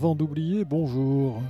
Avant d'oublier, bonjour.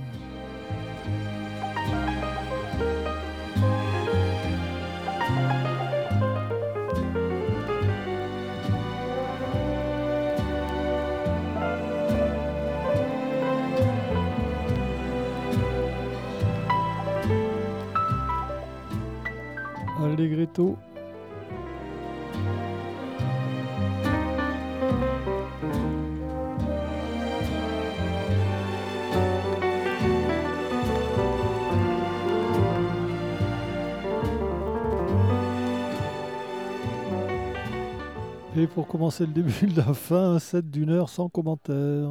Pour commencer le début de la fin, un d'une heure sans commentaire.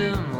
Pourtant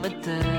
tu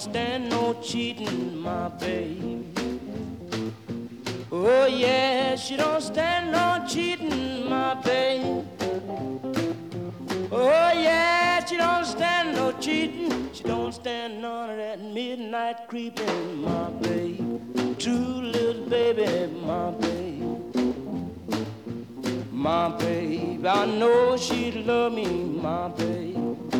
don't stand no cheating, my baby. Oh yeah, she don't stand no cheating, my baby. Oh yeah, she don't stand no cheating. She don't stand none of that midnight creeping, my baby. True little baby, my baby. My baby, I know she'd love me, my baby.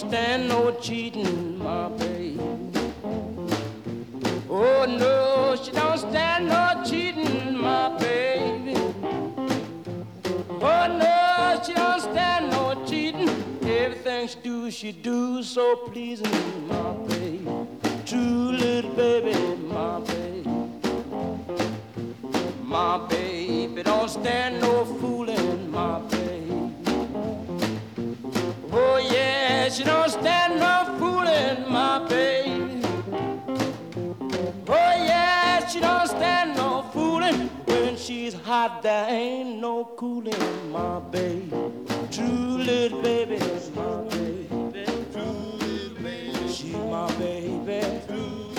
Stand no cheating, my baby. Oh no, she don't stand no cheating, my baby. Oh no, she don't stand no cheating. Everything she do, she do so pleasing, my baby. True little baby, my baby. My baby don't stand no fooling, my baby. Oh yeah, she don't stand no fooling, my baby. Oh yeah, she don't stand no fooling. When she's hot, there ain't no cooling, my baby. True little baby, my baby. True little baby, she's my baby. True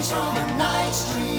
From a night's dream.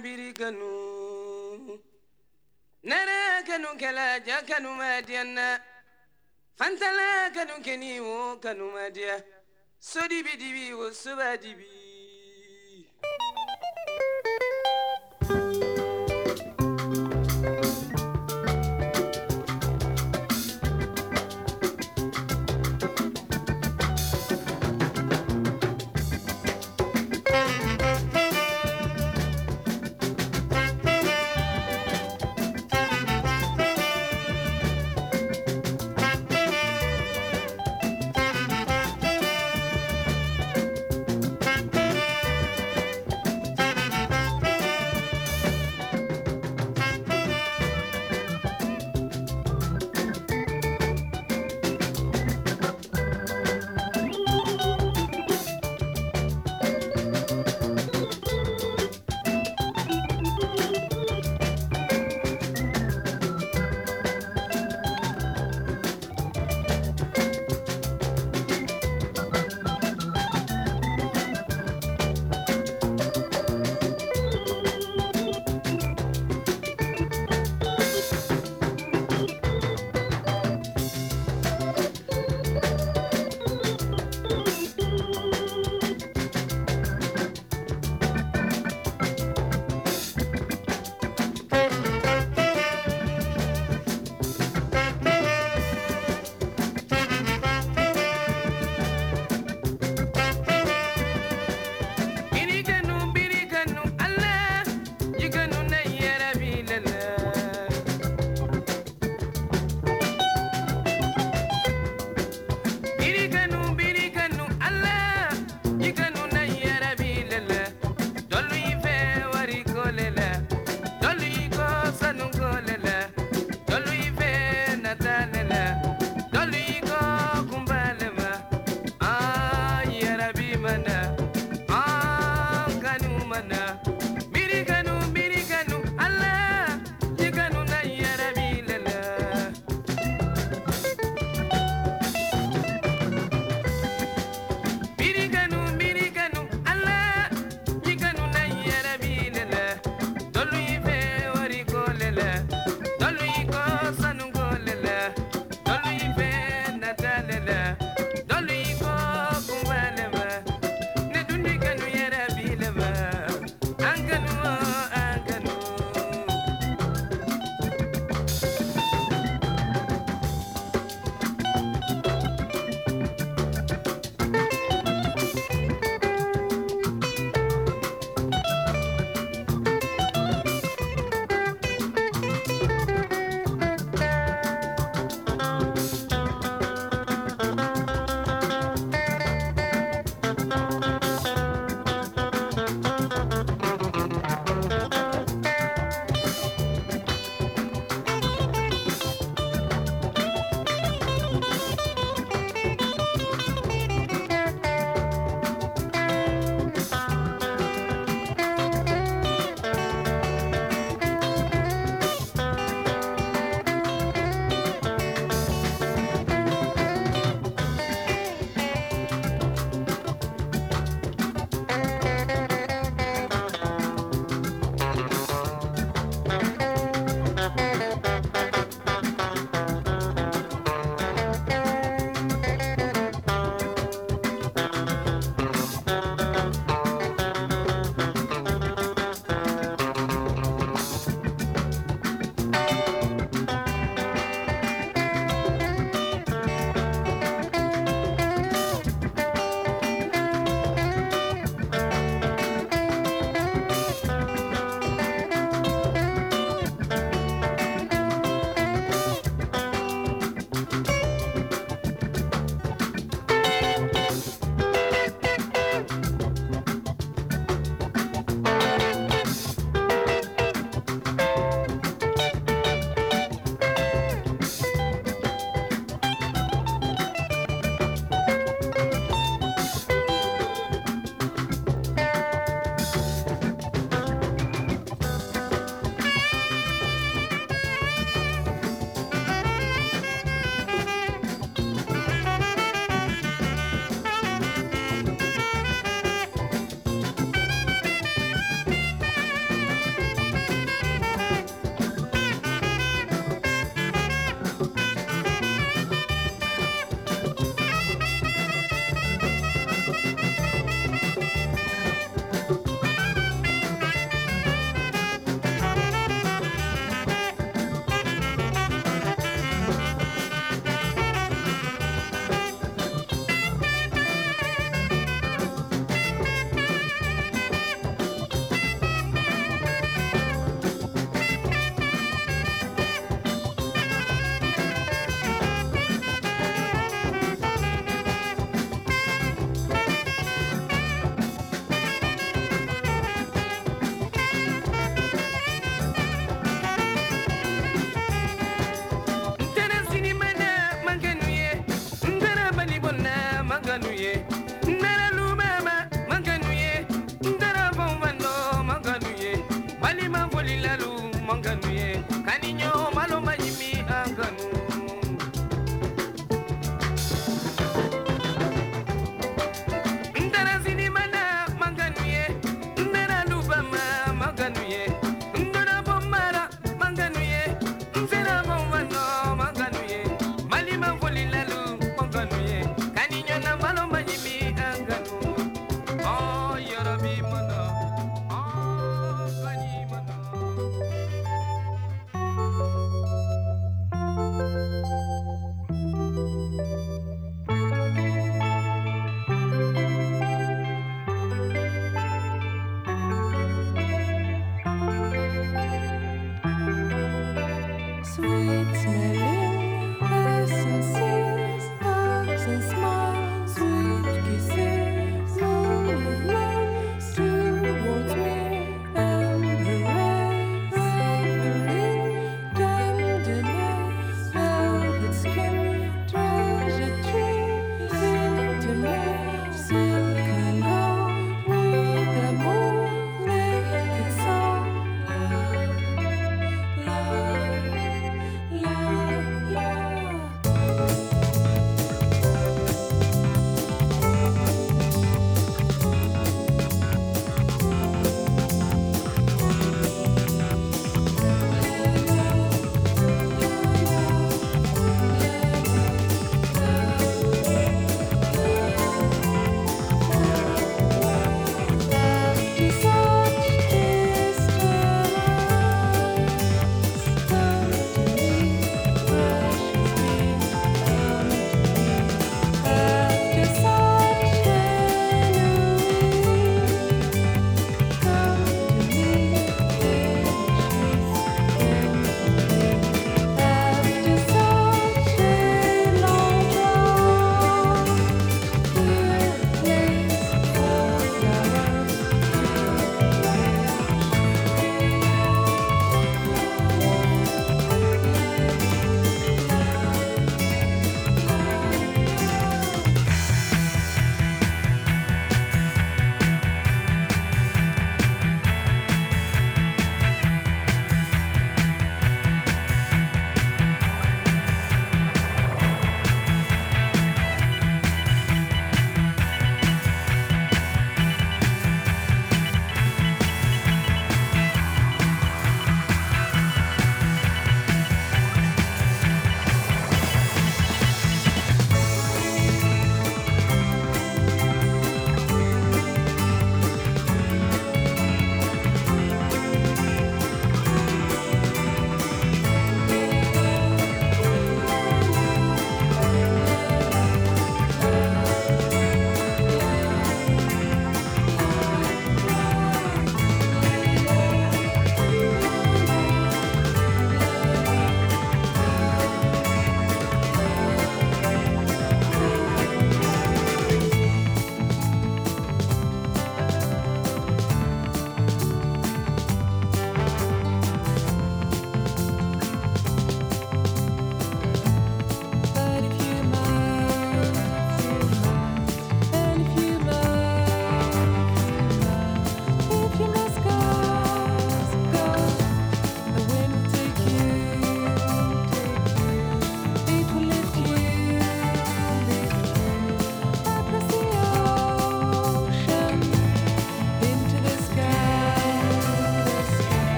di kanu nana kanu kala ja kanu ma diyanna fantala kanu keni wo kanu ma diya bi dibi wo soba dibi.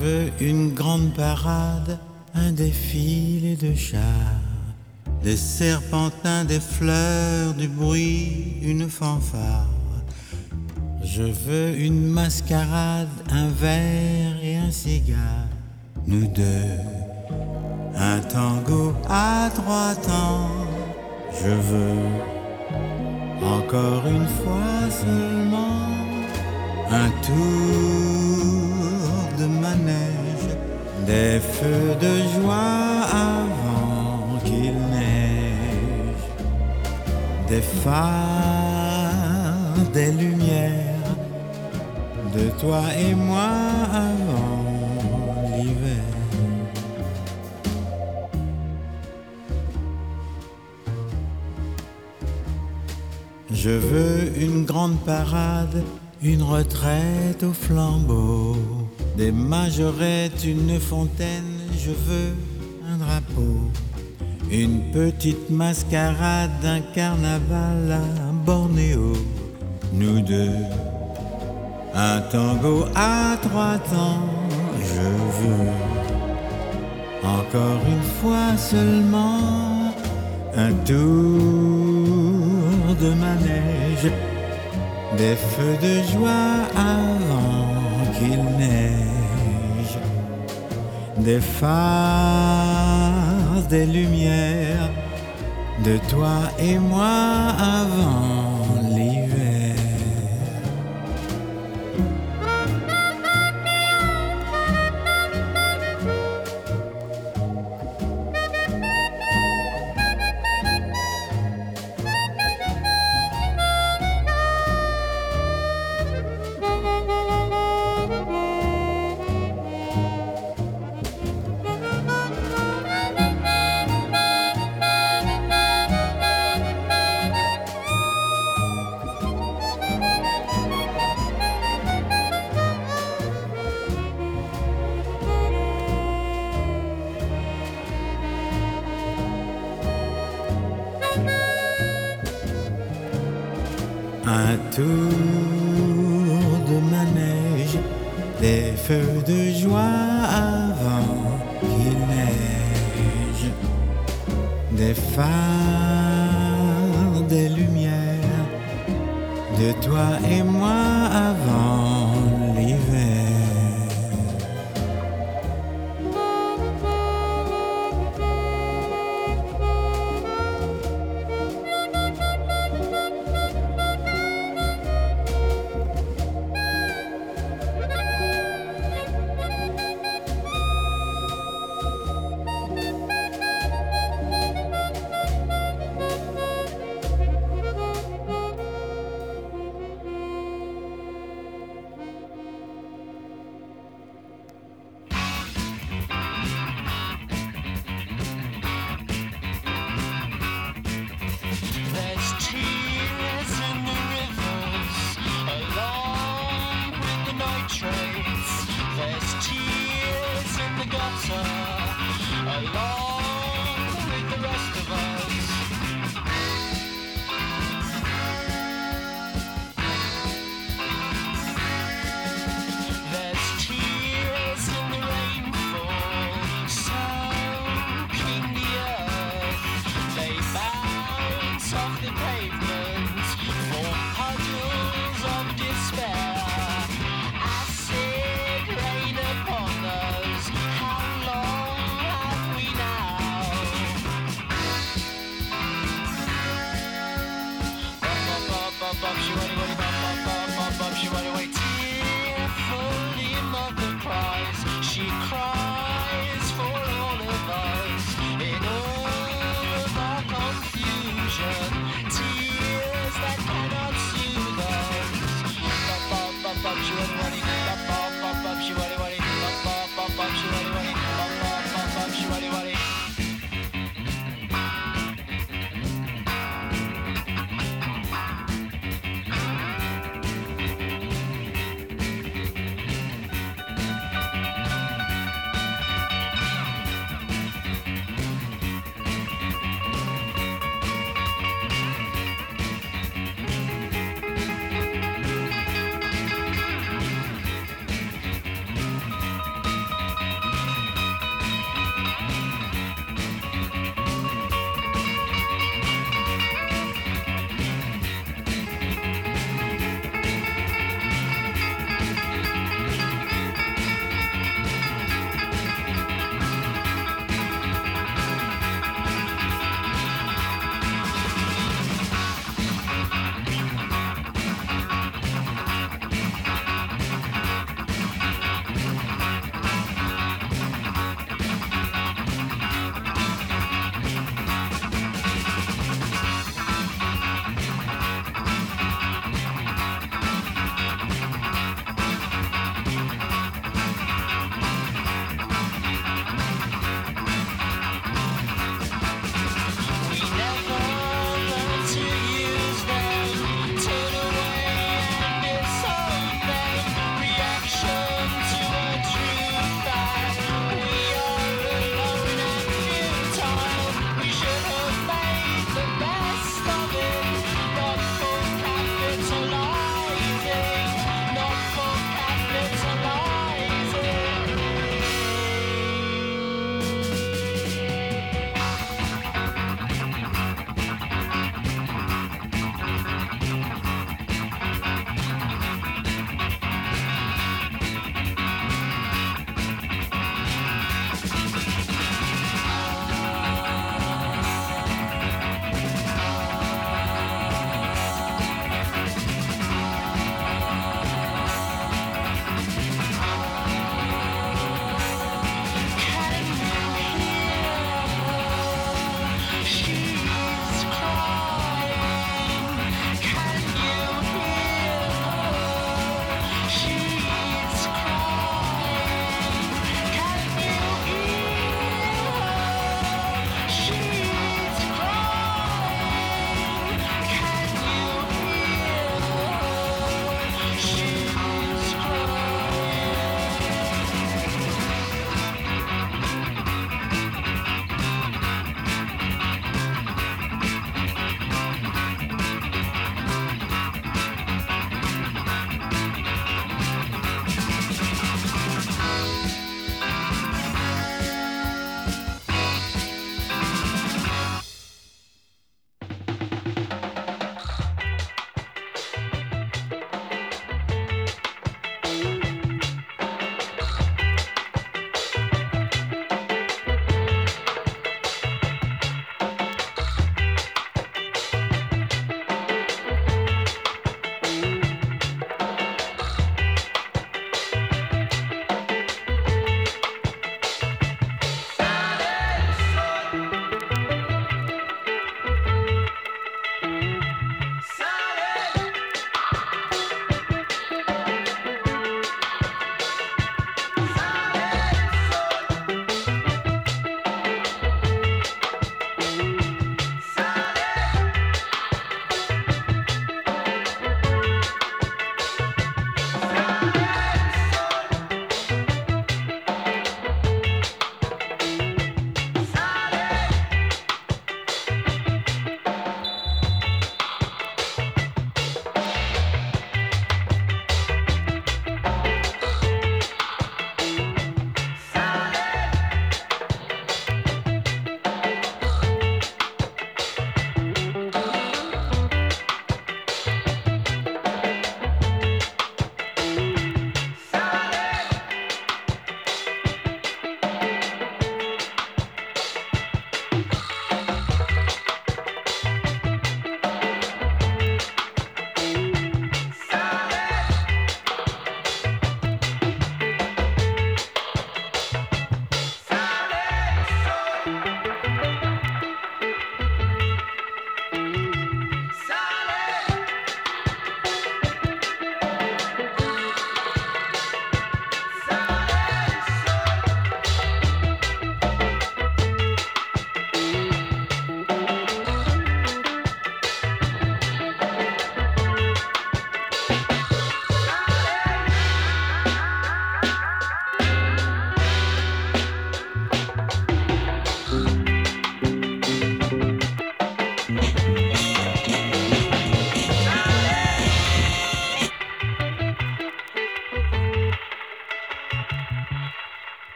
Veux une grande parade, un défilé de chars, des serpentins, des fleurs, du bruit, une fanfare. Je veux une mascarade, un verre et un cigare. Nous deux, un tango à trois temps. Je veux encore une fois seulement un tour de manège, des feux de joie avant qu'il neige, des phares, des lumières, de toi et moi avant l'hiver. Je veux une grande parade, une retraite au flambeau, des majorettes, une fontaine, je veux un drapeau, une petite mascarade, un carnaval à Bornéo, nous deux, un tango à trois temps, je veux encore une fois seulement un tour de manège, des feux de joie avant qu'il neige, des phares, des lumières, de toi et moi avant